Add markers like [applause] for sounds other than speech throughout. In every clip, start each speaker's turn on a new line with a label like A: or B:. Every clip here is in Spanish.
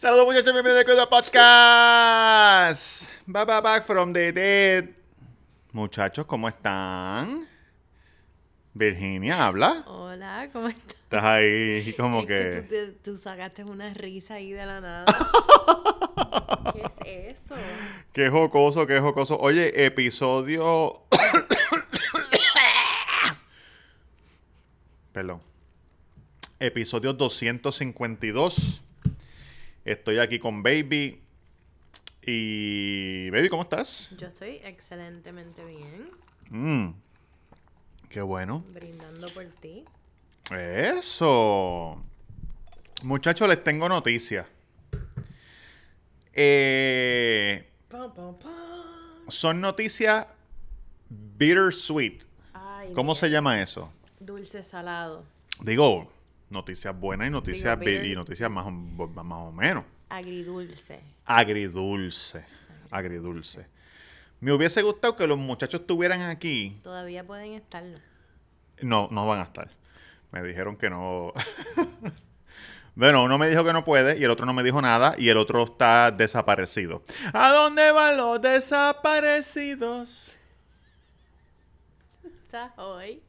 A: Saludos muchachos, bienvenidos a Podcast. Bye bye back from the dead. Muchachos, ¿cómo están? Virginia, habla.
B: Hola, ¿cómo estás?
A: Estás ahí [laughs] como
B: Es
A: que...
B: tú, tú sacaste una risa ahí de la nada. [laughs] ¿Qué es eso?
A: Qué jocoso, qué jocoso. Oye, episodio... [coughs] Perdón. Episodio 252. Estoy aquí con Baby. Y... Baby, ¿cómo estás?
B: Yo estoy excelentemente bien,
A: Mm, qué bueno.
B: brindando por ti.
A: Eso. Muchachos, les tengo noticias. Eh, son noticias bittersweet.
B: Ay,
A: ¿Cómo
B: mira,
A: se llama eso?
B: Dulce salado.
A: Digo, noticias buenas y noticias, y noticias más, o- más o menos.
B: Agridulce.
A: Agridulce. Agridulce. Me hubiese gustado que los muchachos estuvieran aquí.
B: Todavía pueden estar.
A: No, no van a estar. Me dijeron que no. [laughs] bueno, uno me dijo que no puede y el otro no me dijo nada y el otro está desaparecido. ¿A dónde van los desaparecidos? [laughs]
B: Estás hoy.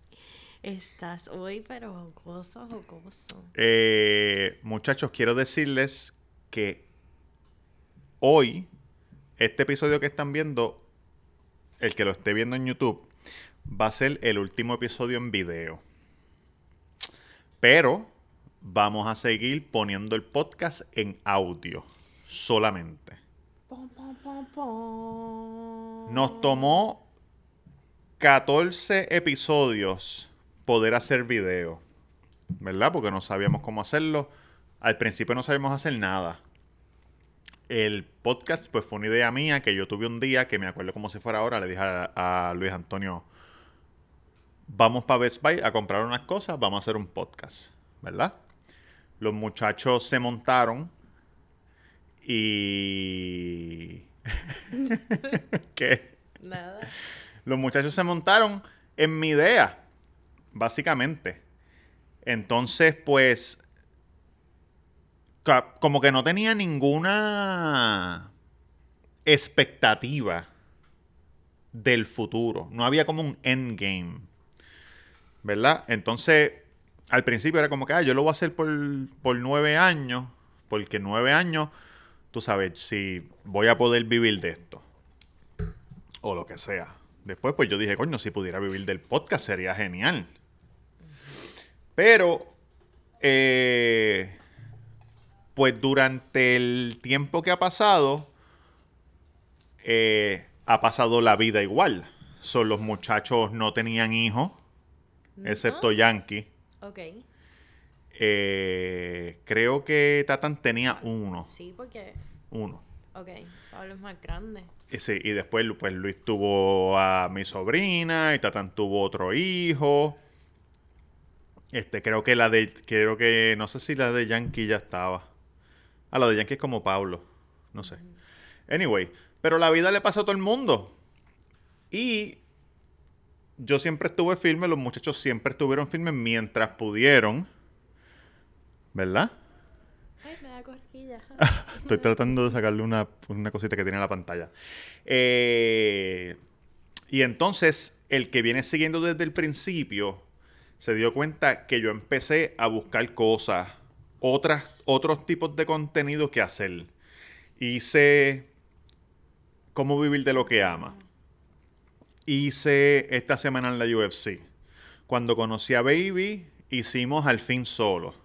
B: Estás hoy, pero jocoso, jocoso.
A: Eh, muchachos, quiero decirles que hoy, este episodio que están viendo, el que lo esté viendo en YouTube, va a ser el último episodio en video. Pero vamos a seguir poniendo el podcast en audio solamente. Nos tomó 14 episodios poder hacer video. ¿Verdad? Porque no sabíamos cómo hacerlo. Al principio no sabíamos hacer nada. El podcast, pues fue una idea mía que yo tuve un día que me acuerdo como si fuera ahora. Le dije a, a Luis Antonio: Vamos para Best Buy a comprar unas cosas, vamos a hacer un podcast. ¿Verdad? Los muchachos se montaron y. [laughs] ¿Qué?
B: Nada.
A: Los muchachos se montaron en mi idea, básicamente. Entonces, pues, como que no tenía ninguna expectativa del futuro. No había como un endgame. ¿Verdad? Entonces, al principio era como que, ah, yo lo voy a hacer por, por nueve años, porque nueve años, tú sabes, si voy a poder vivir de esto o lo que sea. Después, pues yo dije, coño, si pudiera vivir del podcast sería genial. Pero, eh, pues durante el tiempo que ha pasado, eh, ha pasado la vida igual. Son los muchachos no tenían hijos, excepto Yankee.
B: Ok.
A: Eh, creo que Tatan tenía uno.
B: Sí, porque.
A: Uno.
B: Ok. Pablo es más grande.
A: Y sí, y después pues Luis tuvo a mi sobrina y Tatán tuvo otro hijo. Este, creo que la de, creo que, no sé si la de Yankee ya estaba. Ah, la de Yankee es como Pablo. No sé. Anyway, pero la vida le pasa a todo el mundo. Y yo siempre estuve firme, los muchachos siempre estuvieron firmes mientras pudieron. ¿Verdad?
B: Ay, me da cosquillas. [laughs]
A: Estoy tratando de sacarle una, una cosita que tiene en la pantalla. Eh, y entonces, el que viene siguiendo desde el principio se dio cuenta que yo empecé a buscar cosas, otras, otros tipos de contenido que hacer. Hice cómo vivir de lo que ama. Hice esta semana en la UFC. Cuando conocí a Baby, hicimos al fin solo.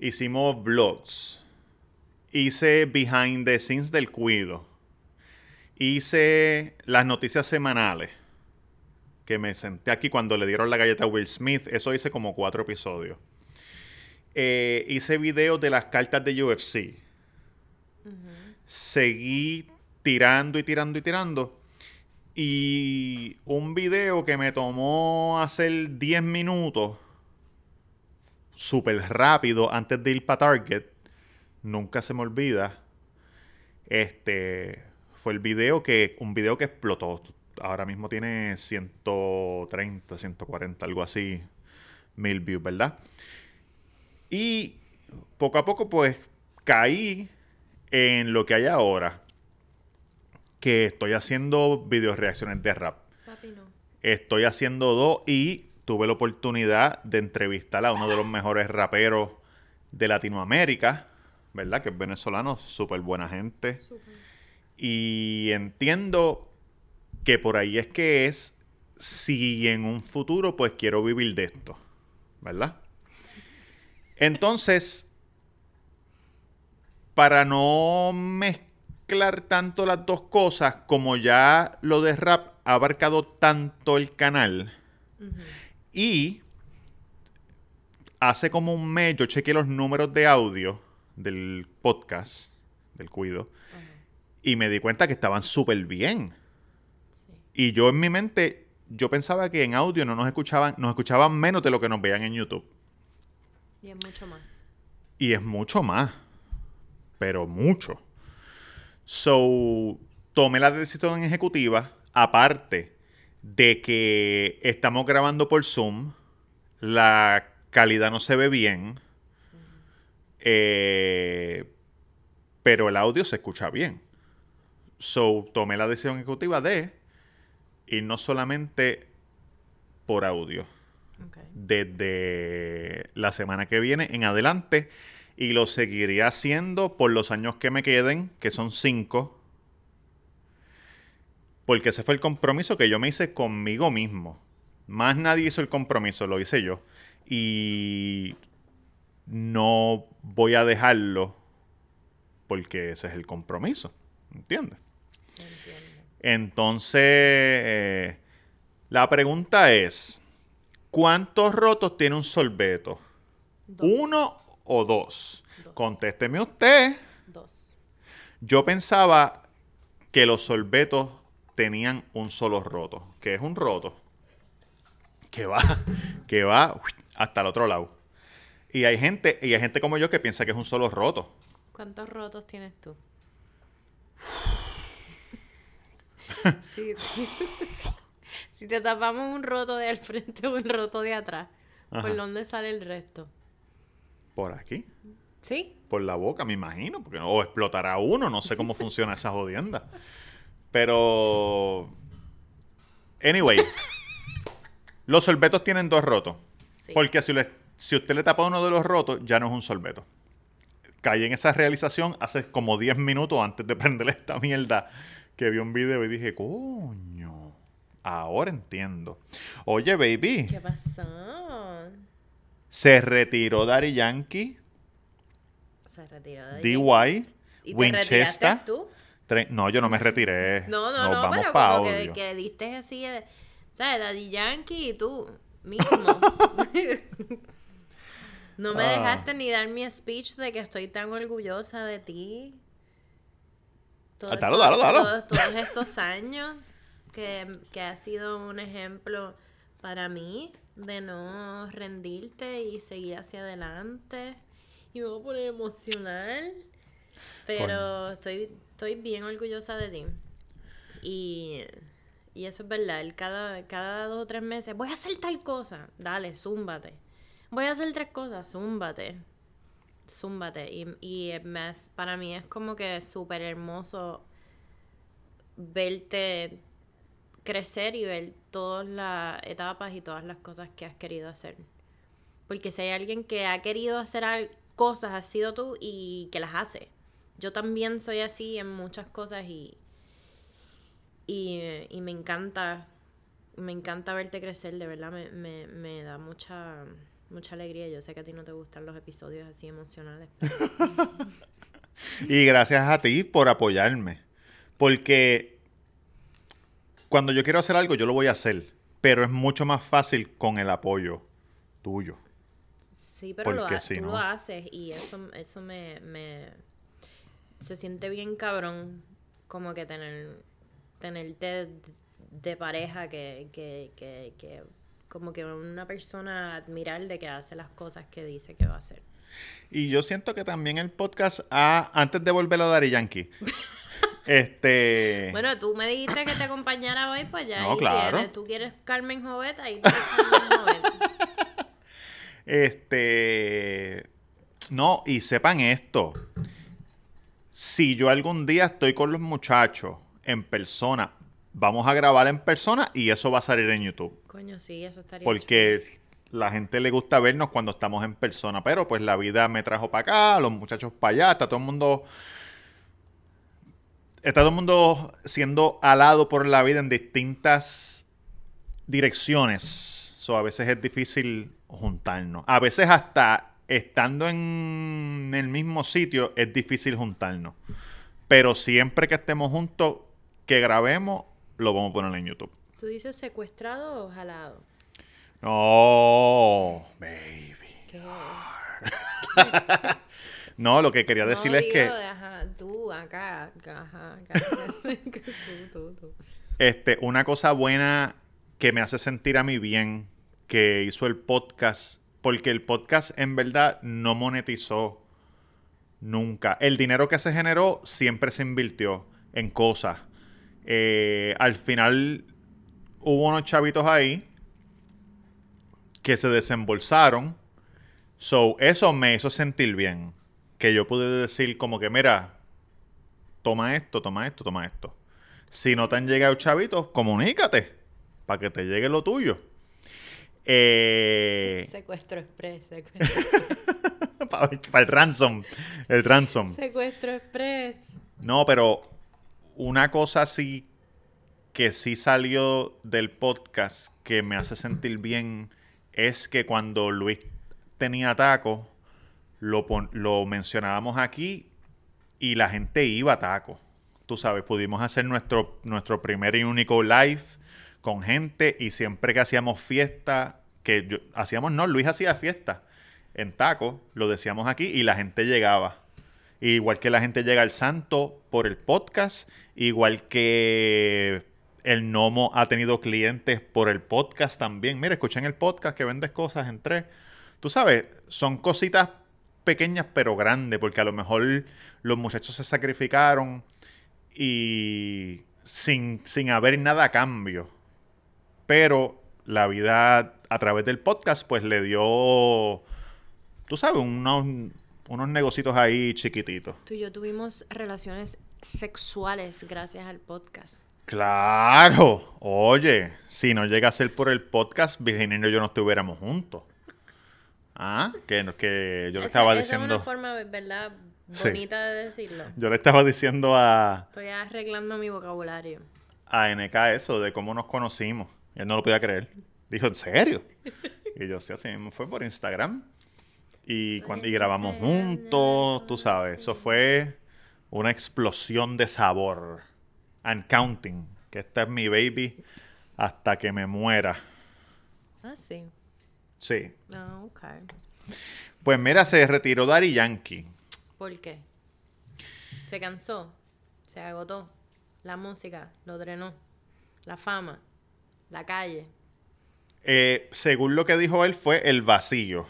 A: Hicimos vlogs. Hice behind the scenes del cuido. Hice las noticias semanales. Que me senté aquí cuando le dieron la galleta a Will Smith. Eso hice como cuatro episodios. Eh, hice videos de las cartas de UFC. Seguí tirando y tirando y tirando. Y un video que me tomó hacer 10 minutos, súper rápido, antes de ir para Target, nunca se me olvida. Este fue el video que, un video que explotó. Ahora mismo tiene 130, 140, algo así, mil views, ¿verdad? Y poco a poco, pues, caí en lo que hay ahora, que estoy haciendo video reacciones de rap.
B: Papi, no.
A: Estoy haciendo dos y tuve la oportunidad de entrevistar a uno de los mejores raperos de Latinoamérica, ¿verdad? Que es venezolano, súper buena gente. Y entiendo que por ahí es que es si en un futuro pues quiero vivir de esto, ¿verdad? Entonces, para no mezclar tanto las dos cosas, como ya lo de rap ha abarcado tanto el canal, y hace como un mes yo chequeé los números de audio del podcast, del cuido, y me di cuenta que estaban súper bien. Y yo en mi mente, yo pensaba que en audio no nos escuchaban, nos escuchaban menos de lo que nos veían en YouTube.
B: Y es mucho más.
A: Y es mucho más. Pero mucho. So, tomé la decisión ejecutiva, aparte de que estamos grabando por Zoom, la calidad no se ve bien, eh, pero el audio se escucha bien. So, tomé la decisión ejecutiva de ir no solamente por audio, desde la semana que viene en adelante y lo seguiré haciendo por los años que me queden, que son cinco. Porque ese fue el compromiso que yo me hice conmigo mismo. Más nadie hizo el compromiso, lo hice yo. Y no voy a dejarlo porque ese es el compromiso. ¿Entiendes?
B: Entiendo.
A: Entonces, eh, la pregunta es, ¿cuántos rotos tiene un sorbeto?
B: Dos.
A: ¿Uno o dos?
B: Dos.
A: Contésteme usted.
B: Dos.
A: Yo pensaba que los sorbetos tenían un solo roto, que es un roto que va, que va hasta el otro lado. Y hay gente, y hay gente como yo que piensa que es un solo roto.
B: ¿Cuántos rotos tienes tú? [laughs] Sí, [laughs] si te tapamos un roto de al frente o un roto de atrás,
A: Ajá.
B: ¿por dónde sale el resto?
A: Por aquí.
B: ¿Sí?
A: por la boca, me imagino, porque o explotará uno, no sé cómo funciona esa jodienda. Pero anyway, los sorbetos tienen dos rotos,
B: Sí.
A: porque si, le- si usted le tapa uno de los rotos, ya no es un sorbeto. Caí en esa realización hace como 10 minutos antes de [laughs] prenderle esta mierda que vi un video y dije, coño, ahora entiendo. Oye, baby,
B: ¿Qué pasó?
A: se retiró Daddy Yankee,
B: Se retiró de
A: DY,
B: ¿Y te
A: Winchester.
B: tú?
A: No, yo no me retiré.
B: No, no,
A: Nos
B: no,
A: vamos
B: pero como que, que diste así, ¿sabes? Daddy Yankee y tú mismo. [laughs] no me
A: Ah.
B: dejaste ni dar mi speech de que estoy tan orgullosa de ti. Todo
A: Ah, dalo,
B: esto-
A: dalo, dalo.
B: Todos, todos estos años que, que ha sido un ejemplo para mí de no rendirte y seguir hacia adelante. Y me voy a poner emocional. Pero estoy, estoy bien orgullosa de ti. Y, y eso es verdad. Él cada, cada dos o tres meses, voy a hacer tal cosa. Dale, zúmbate. Voy a hacer tres cosas, zúmbate. Zúmbate. Y, y me para mí es como que súper hermoso verte crecer y ver todas las etapas y todas las cosas que has querido hacer. Porque si hay alguien que ha querido hacer cosas, has sido tú y que las hace. Yo también soy así en muchas cosas y, y, y me encanta, me encanta verte crecer, de verdad me, me, me da mucha, mucha alegría. Yo sé que a ti no te gustan los episodios así emocionales. pero-
A: Y gracias a ti por apoyarme. Porque cuando yo quiero hacer algo, yo lo voy a hacer. Pero es mucho más fácil con el apoyo tuyo.
B: Sí, pero lo,
A: Porque
B: ha-
A: si
B: tú
A: no-
B: lo haces y eso, eso me, me... Se siente bien cabrón como que tener tenerte de pareja que, que, que, que como que una persona admirable que hace las cosas que dice que va a hacer.
A: Y yo siento que también el podcast, ha- antes de volver a Daddy Yankee, [laughs] este...
B: Bueno, tú me dijiste que te acompañara hoy, pues ya
A: No,
B: ahí
A: claro.
B: tienes. Tú quieres Carmen Joveta y tú quieres Carmen Joveta. [laughs]
A: Este. No, y sepan esto. si yo algún día estoy con los muchachos en persona, vamos a grabar en persona y eso va a salir en YouTube.
B: Coño, sí, eso estaría
A: Porque la gente le gusta vernos cuando estamos en persona, pero pues la vida me trajo para acá, los muchachos para allá, está todo el mundo... Está todo el mundo siendo alado por la vida en distintas direcciones. So, a veces es difícil juntarnos. A veces hasta estando en el mismo sitio es difícil juntarnos. Pero siempre que estemos juntos, que grabemos, lo vamos a poner en YouTube.
B: ¿Tú dices secuestrado o jalado?
A: No, baby.
B: ¿Qué? [laughs]
A: No, lo que quería decirle
B: no,
A: es que
B: digo de, ajá, tú, acá, ajá, acá. [laughs] tú, tú, tú.
A: este, una cosa buena que me hace sentir a mí bien que hizo el podcast, porque el podcast en verdad no monetizó nunca. El dinero que se generó siempre se invirtió en cosas. Eh, al final hubo unos chavitos ahí que se desembolsaron. So, eso me hizo sentir bien. Que yo pude decir como que, mira, toma esto, toma esto, toma esto. Si no te han llegado chavitos, comunícate para que te llegue lo tuyo. Eh, [laughs]
B: Secuestro express, secuestro, [laughs]
A: para el ransom. El ransom.
B: secuestro express.
A: No, pero una cosa sí que sí salió del podcast que me hace sentir bien es que cuando Luis tenía taco, lo, lo mencionábamos aquí y la gente iba a taco. Tú sabes, pudimos hacer nuestro, nuestro primer y único live con gente y siempre que hacíamos fiesta, que hacíamos, no, Luis hacía fiesta en taco, lo decíamos aquí y la gente llegaba. Igual que la gente llega al santo por el podcast, igual que el Nomo ha tenido clientes por el podcast también. Mira, escuchen el podcast que vendes cosas en tres. Tú sabes, son cositas pequeñas pero grandes, porque a lo mejor los muchachos se sacrificaron y sin, sin haber nada a cambio. Pero la vida a través del podcast pues le dio, tú sabes, unos, unos negocitos ahí chiquititos.
B: Tú y yo tuvimos relaciones sexuales gracias al podcast.
A: Claro, oye, si no llega a ser por el podcast, Virginia y yo no estuviéramos juntos. Ah, que, no- que yo le
B: Esa-
A: estaba
B: esa
A: diciendo,
B: es una forma, ¿verdad?
A: Sí.
B: Bonita de decirlo.
A: yo le estaba diciendo a,
B: Estoy arreglando mi vocabulario.
A: a NK eso de cómo nos conocimos. Él no lo podía creer. Dijo, ¿en serio? [laughs] Y yo, sí, así mismo fue por Instagram. Y, cuando, y grabamos juntos, tú sabes. Eso fue una explosión de sabor. And counting. Que esta es mi baby hasta que me muera.
B: Ah, sí.
A: Sí.
B: Ah, ok.
A: Pues mira, se retiró Dari Yankee.
B: ¿Por qué? Se cansó, se agotó. La música lo drenó. La fama, la calle.
A: Eh, según lo que dijo él, fue el vacío.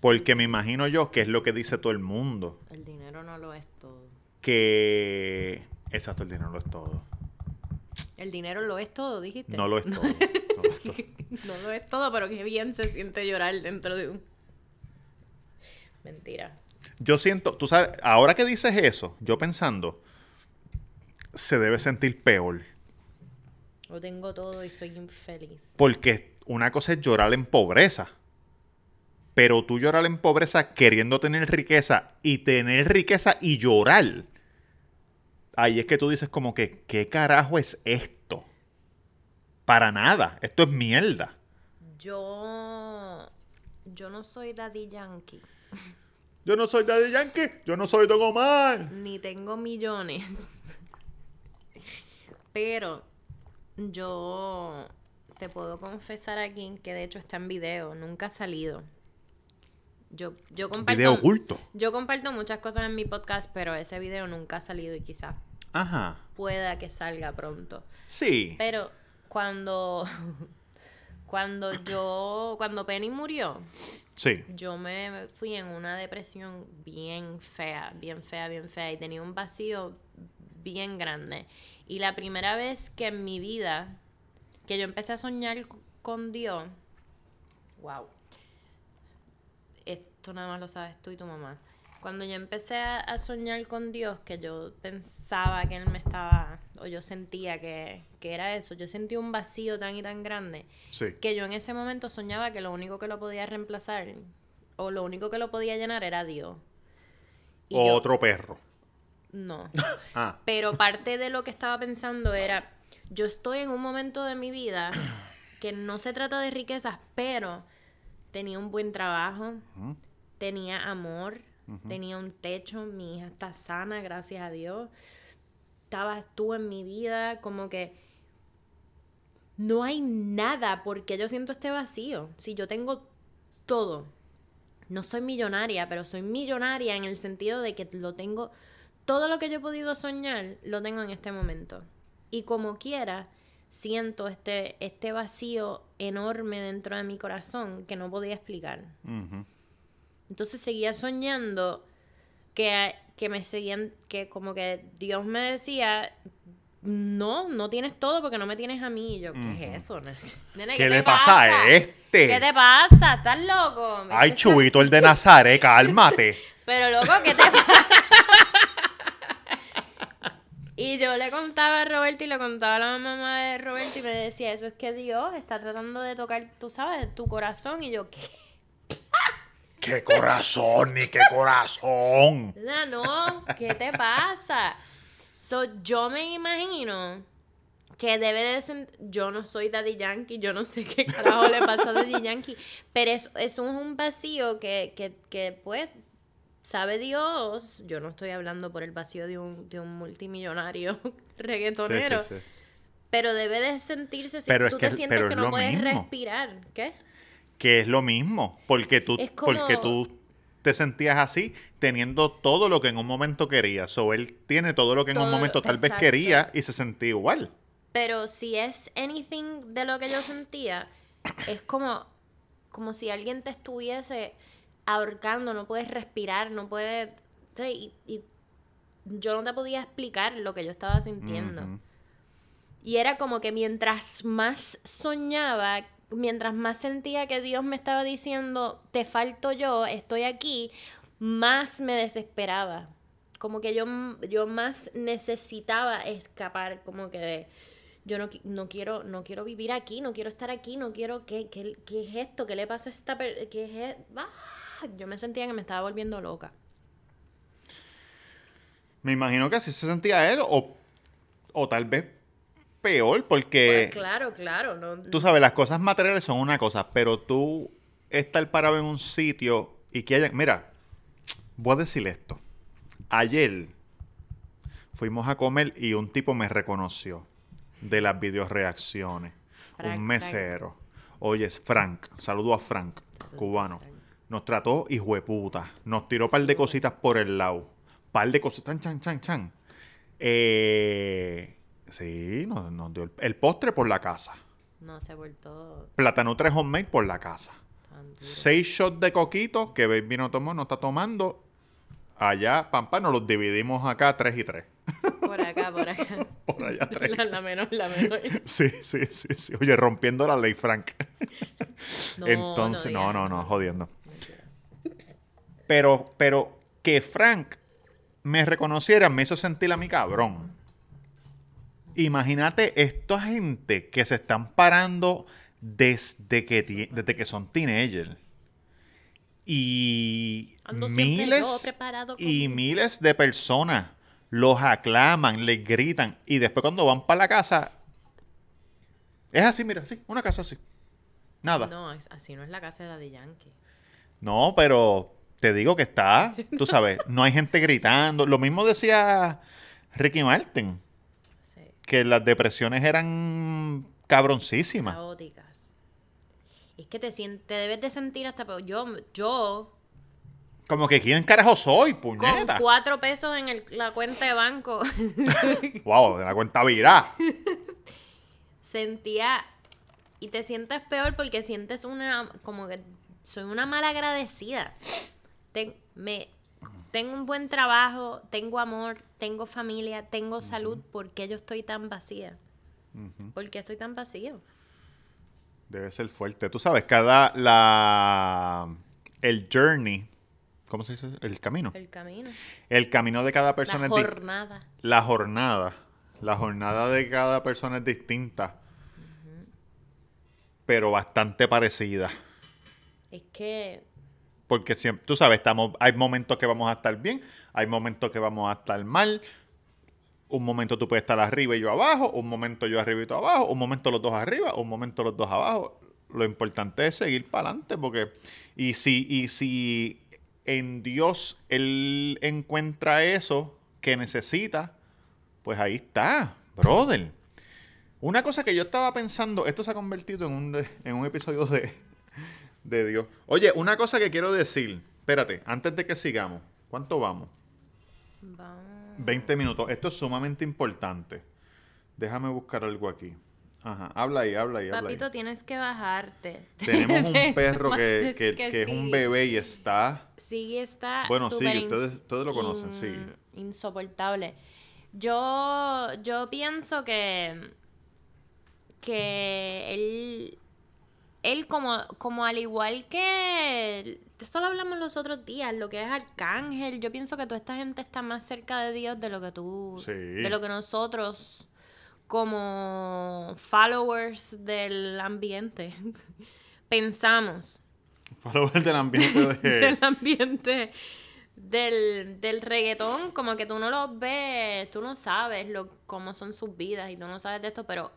A: Porque me imagino yo que es lo que dice todo el mundo.
B: El dinero no lo es todo.
A: Que. Exacto, el dinero no lo es todo.
B: El dinero lo es todo, dijiste.
A: No lo es todo. No lo es [laughs] todo. [laughs]
B: No lo es todo, pero qué bien se siente llorar dentro de un. Mentira.
A: Yo siento, tú sabes, ahora que dices eso, yo pensando, se debe sentir peor.
B: Lo tengo todo y soy infeliz.
A: Porque una cosa es llorar en pobreza. Pero tú llorar en pobreza queriendo tener riqueza y tener riqueza y llorar. Ahí es que tú dices como que, ¿qué carajo es esto? Para nada. Esto es mierda.
B: Yo. Yo no soy Daddy Yankee.
A: Yo no soy Daddy Yankee. Yo no soy Don Omar.
B: Ni tengo millones. Pero yo te puedo confesar aquí que de hecho está en video, nunca ha salido. Yo, yo comparto.
A: Video oculto.
B: Yo comparto muchas cosas en mi podcast, pero ese video nunca ha salido y quizás
A: Ajá.
B: pueda que salga pronto.
A: Sí.
B: Pero cuando. [laughs] Cuando yo. Cuando Penny murió,
A: Sí.
B: yo me fui en una depresión bien fea, bien fea, bien fea y tenía un vacío bien grande. Y la primera vez que en mi vida que yo empecé a soñar con Dios, wow. Esto nada más lo sabes tú y tu mamá. Cuando yo empecé a, a soñar con Dios, que yo pensaba que Él me estaba, o yo sentía que, que era eso, yo sentí un vacío tan y tan grande,
A: Sí.
B: que yo en ese momento soñaba que lo único que lo podía reemplazar, o lo único que lo podía llenar era Dios. Y yo-
A: Otro perro.
B: no. [laughs]
A: Ah,
B: Pero parte de lo que estaba pensando era, yo estoy en un momento de mi vida que no se trata de riquezas, pero tenía un buen trabajo, tenía amor, tenía un techo, mi hija está sana, gracias a Dios. Estabas tú en mi vida, como que no hay nada porque yo siento este vacío. Si yo tengo todo, no soy millonaria, pero soy millonaria en el sentido de que lo tengo, todo lo que yo he podido soñar, lo tengo en este momento. Y como quiera, siento este, este vacío enorme dentro de mi corazón que no podía explicar. Entonces seguía soñando que, que me seguían, que como que Dios me decía, no, no tienes todo porque no me tienes a mí. Y yo, ¿qué es eso? nene?
A: ¿Qué
B: te
A: le pasa a este?
B: ¿Qué te pasa? ¿Estás loco?
A: Ay, chubito el de Nazaret, cálmate. [laughs]
B: pero loco, ¿qué te pasa? Y yo le contaba a Roberto y le contaba a la mamá de Roberto y me decía, eso es que Dios está tratando de tocar, tú sabes, tu corazón. Y yo, ¿qué? [laughs]
A: ¡Qué corazón, ni qué corazón!
B: No, no, ¿qué te pasa? So, yo me imagino que debe de ser... Yo no soy Daddy Yankee, yo no sé qué carajo le pasa a Daddy Yankee, pero es, es un, un vacío que, que, que, pues, sabe Dios. Yo no estoy hablando por el vacío de un, de un multimillonario [laughs] reggaetonero,
A: sí, sí.
B: pero debe de sentirse... Si
A: Pero es
B: tú
A: que-
B: te sientes
A: pero
B: que
A: es
B: no
A: lo
B: puedes
A: mismo.
B: respirar, ¿qué?
A: Que es lo mismo, porque tú,
B: Es como-
A: porque tú te sentías así teniendo todo lo que en un momento querías. O él tiene todo lo que en un momento tal vez quería y se sentía igual.
B: Pero si es anything de lo que yo sentía, es como, como si alguien te estuviese ahorcando, no puedes respirar, no puedes... sí, Y, y yo no te podía explicar lo que yo estaba sintiendo. Y era como que mientras más soñaba, mientras más sentía que Dios me estaba diciendo, te falto yo, estoy aquí, más me desesperaba. Como que yo, yo más necesitaba escapar, como que de, yo no, no quiero no quiero vivir aquí, no quiero estar aquí, no quiero, ¿qué, qué, qué es esto? ¿Qué le pasa a esta persona? ¿Qué es e-?" ¡Ah! Yo me sentía que me estaba volviendo loca.
A: Me imagino que así se sentía él, o, o tal vez peor, porque
B: Pues claro, claro. No,
A: tú sabes, las cosas materiales son una cosa, pero tú estar parado en un sitio y que haya... Mira, voy a decir esto. Ayer fuimos a comer y un tipo me reconoció de las videoreacciones.
B: Frank,
A: un mesero. Oye, es Frank. Saludo a Frank, cubano. Nos trató hijo de puta. Nos tiró un par de cositas por el lado. Par de cosas. Chan, chan, chan, chan. Eh, sí, nos, nos dio el, el postre por la casa.
B: no se ha vuelto
A: Plátano 3 homemade por la casa.
B: tan.
A: Seis shots de coquito que Baby no tomó, no está tomando. Allá, pam, pam, nos los dividimos acá tres y tres.
B: Por acá, por acá. [laughs]
A: Por allá tres.
B: La, la menor, la menor. [laughs]
A: Sí, sí, sí, sí. Oye, rompiendo la ley, Frank. [laughs]
B: No,
A: Entonces, no, no, no, jodiendo. Pero, pero que Frank me reconociera me hizo sentir a mi cabrón. Imagínate esta gente que se están parando desde que, desde que son teenagers. Y
B: Ando
A: miles y miles de personas los aclaman, les gritan. Y después cuando van para la casa, es así, mira, así, una casa así. Nada.
B: No, así no es la casa de Daddy Yankee.
A: No, pero te digo que está, [laughs] tú sabes, no hay gente gritando. Lo mismo decía Ricky Martin,
B: Sí,
A: que las depresiones eran cabroncísimas.
B: caóticas. Es que te, te debes de sentir hasta peor. Yo, yo
A: Como que quién carajo soy,
B: con
A: puñeta.
B: cuatro pesos en el- la cuenta de banco [laughs]
A: Wow, de la cuenta virá. [laughs]
B: sentía y te sientes peor porque sientes una como que soy una mala agradecida. Ten- me, tengo un buen trabajo, tengo amor, tengo familia, tengo salud, ¿por qué yo estoy tan vacía? ¿Por qué estoy tan vacío?
A: Debe ser fuerte. Tú sabes, cada la el journey, ¿cómo se dice? El camino.
B: El camino.
A: El camino de cada persona
B: La
A: es
B: jornada.
A: la jornada. La jornada de cada persona es distinta. Pero bastante parecida.
B: Es que
A: Porque siempre, tú sabes, estamos, hay momentos que vamos a estar bien, hay momentos que vamos a estar mal. Un momento tú puedes estar arriba y yo abajo, un momento yo arriba y tú abajo, un momento los dos arriba, un momento los dos abajo. Lo importante es seguir para adelante, porque y si, y si en Dios Él encuentra eso que necesita, pues ahí está, brother. Una cosa que yo estaba pensando, esto se ha convertido en un, en un episodio de, de Dios. Oye, una cosa que quiero decir, espérate, antes de que sigamos, ¿cuánto vamos?
B: vamos.
A: 20 minutos. Esto es sumamente importante. Déjame buscar algo aquí. Ajá, habla ahí, habla ahí, habla ahí.
B: Papito, tienes que bajarte. [laughs]
A: Tenemos un perro que,
B: que-
A: que- [laughs] que es un bebé y está...
B: Sí, está.
A: Bueno, sí, ustedes- ustedes lo conocen, sí.
B: Insoportable. Yo, yo pienso que. Que él. Él, como, como al igual que. Esto lo hablamos los otros días, lo que es Arcángel. Yo pienso que toda esta gente está más cerca de Dios de lo que tú.
A: Sí.
B: De lo que nosotros, como followers del ambiente, [laughs] pensamos
A: Follower del ambiente de... [laughs]
B: del ambiente del, del reggaetón, como que tú no los ves, tú no sabes lo, cómo son sus vidas y tú no sabes de esto, pero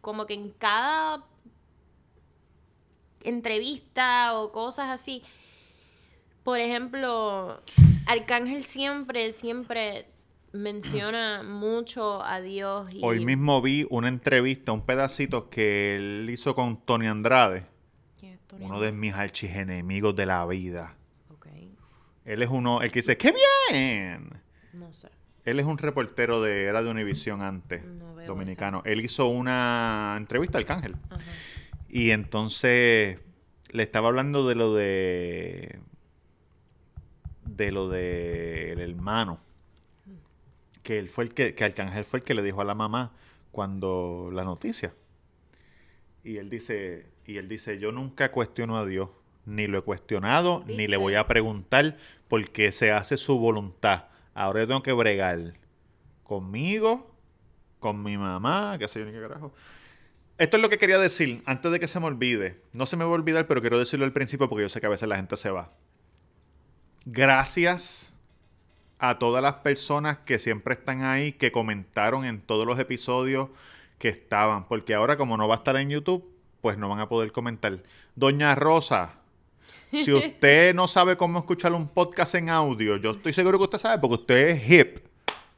B: como que en cada entrevista o cosas así, por ejemplo, Arcángel siempre, siempre menciona mucho a Dios y
A: Hoy mismo vi una entrevista, un pedacito que él hizo con Tony Andrade,
B: ¿Quién es Tony?
A: uno de mis archienemigos de la vida. Él es uno, el que dice, ¡qué bien!
B: no sé.
A: Él es un reportero de, era de Univision antes,
B: No
A: dominicano. Él hizo una entrevista al Arcángel.
B: Ajá.
A: Y entonces le estaba hablando de lo de. de lo de el hermano. Que él fue el que, que Arcángel fue el que le dijo a la mamá cuando la noticia. Y él dice, y él dice, yo nunca cuestiono a Dios, ni lo he cuestionado, ni le voy a preguntar, porque se hace su voluntad. Ahora yo tengo que bregar conmigo, con mi mamá, qué sé yo ni qué carajo. Esto es lo que quería decir antes de que se me olvide. No se me va a olvidar, pero quiero decirlo al principio porque yo sé que a veces la gente se va. Gracias a todas las personas que siempre están ahí, que comentaron en todos los episodios que estaban. Porque ahora como no va a estar en YouTube, pues no van a poder comentar. Doña Rosa, si [laughs] usted no sabe cómo escuchar un podcast en audio, yo estoy seguro que usted sabe porque usted es hip.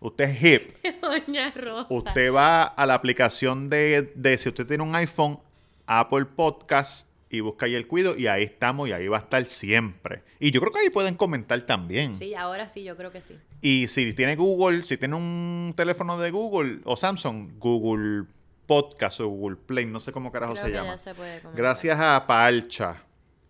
A: Usted es hip. [laughs]
B: Doña Rosa.
A: Usted va a la aplicación de, de si usted tiene un iPhone, Apple Podcast y busca ahí el cuido y ahí estamos y ahí va a estar siempre. Y yo creo que ahí pueden comentar también.
B: Sí, ahora sí, yo creo que sí.
A: Y si tiene Google, si tiene un teléfono de Google o Samsung, Google Podcast o Google Play, no sé cómo carajo
B: Creo
A: se
B: que
A: llama.
B: ya se puede comentar.
A: Gracias a Palcha,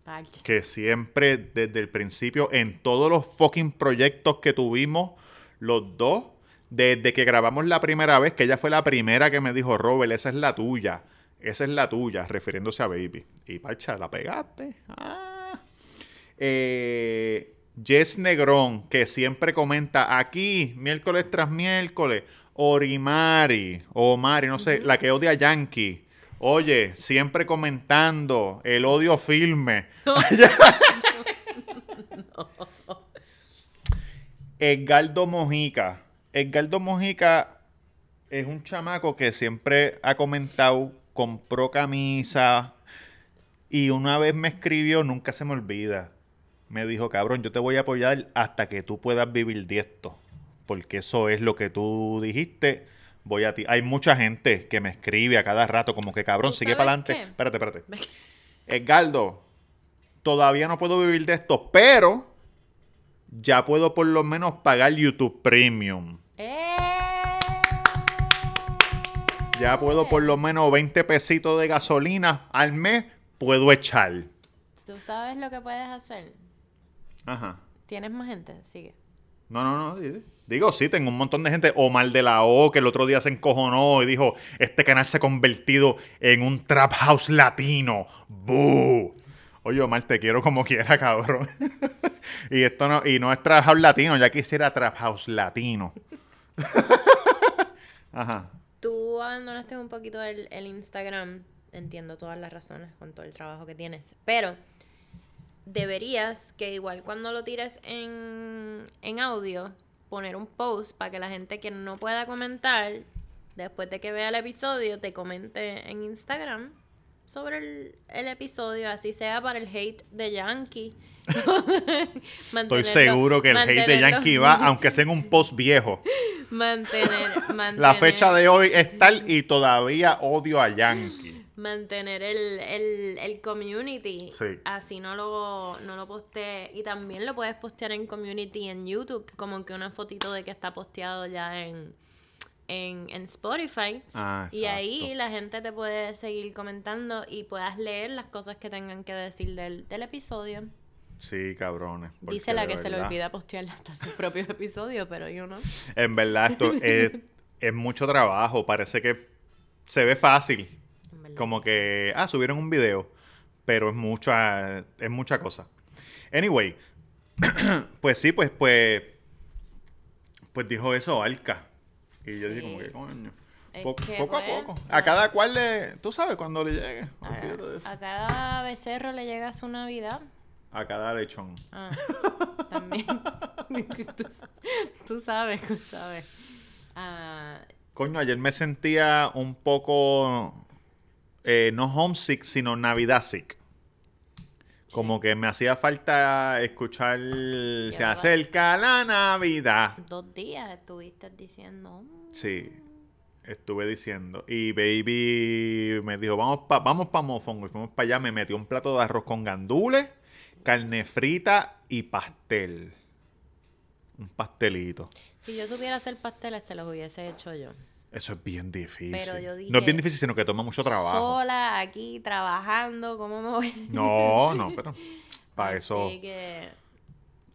B: Parche.
A: que siempre desde el principio, en todos los fucking proyectos que tuvimos, los dos, desde que grabamos la primera vez, que ella fue la primera que me dijo, Robert, esa es la tuya, esa es la tuya, refiriéndose a Baby. Y Palcha, la pegaste. Ah. Eh, Jess Negrón, que siempre comenta aquí, miércoles tras miércoles, Orimari, o Mari, no sé, la que odia a Yankee. Oye, siempre comentando el odio filme. [laughs] [laughs] Edgardo Mojica. Edgardo Mojica es un chamaco que siempre ha comentado, compró camisa y una vez me escribió, nunca se me olvida. Me dijo, cabrón, yo te voy a apoyar hasta que tú puedas vivir de esto. Porque eso es lo que tú dijiste. Voy a ti. Hay mucha gente que me escribe a cada rato, como que cabrón,
B: ¿Tú
A: sigue para adelante. Espérate, espérate. Edgardo, todavía no puedo vivir de esto, pero ya puedo por lo menos pagar YouTube Premium.
B: ¡Eh!
A: Ya puedo por lo menos 20 pesitos de gasolina al mes, puedo echar.
B: ¿Tú sabes lo que puedes hacer?
A: Ajá.
B: ¿Tienes más gente? Sigue.
A: No, no, no. di- Digo, sí, tengo un montón de gente. Omar de la O, que el otro día se encojonó y dijo, este canal se ha convertido en un trap house latino. ¡Boo! Oye, Omar, te quiero como quiera, cabrón. [laughs] y esto no, y no es Trap House Latino, ya quisiera Trap House Latino. [laughs] Ajá.
B: Tú abandonaste un poquito el, el Instagram. Entiendo todas las razones con todo el trabajo que tienes. Pero deberías que igual cuando lo tires en, en audio, poner un post para que la gente que no pueda comentar, después de que vea el episodio, te comente en Instagram sobre el, el episodio, así sea para el hate de Yankee. [laughs]
A: Estoy seguro que el hate de Yankee va, aunque sea en un [laughs] post viejo.
B: Mantener, [laughs] mantener,
A: La fecha de hoy es tal y todavía odio a Yankee.
B: mantener el, el, el community.
A: Sí.
B: Así no lo, no lo posteé. Y también lo puedes postear en community en YouTube, como que una fotito de que está posteado ya en, en, en Spotify.
A: Ah,
B: y ahí la gente te puede seguir comentando y puedas leer las cosas que tengan que decir del, del episodio.
A: Sí, cabrones.
B: Dice la que se le olvida postear hasta sus propios [laughs] episodios, pero yo no.
A: En verdad, esto es, [laughs] es mucho trabajo. Parece que se ve fácil. Como
B: que
A: que, ah, subieron un video. Pero es mucha, es mucha cosa. Anyway, [clears throat] pues sí, pues, pues, pues dijo eso Alca. Y yo dije como que, coño.
B: Es
A: Po-
B: que,
A: poco a poco. A cada cual le, tú sabes, cuando le llegue.
B: A, a cada becerro le llega su Navidad.
A: A cada lechón.
B: Ah, también. [laughs] tú, tú sabes, tú sabes. Ah,
A: Coño, ayer me sentía un poco, eh, no homesick, sino Navidad sick. Como que me hacía falta escuchar, se acerca la Navidad.
B: dos días estuviste diciendo. "Mm,
A: Sí, estuve diciendo. Y Baby me dijo, vamos para vamos pa Mofongo. Y fuimos para allá, me metió un plato de arroz con gandules, carne frita y pastel. Un pastelito.
B: Si yo supiera hacer pasteles, te los hubiese hecho yo.
A: Eso es bien difícil.
B: Pero yo
A: no es bien difícil, sino que toma mucho trabajo.
B: Sola, aquí, trabajando, ¿cómo me voy?
A: No, no, pero para
B: Así
A: eso,
B: que,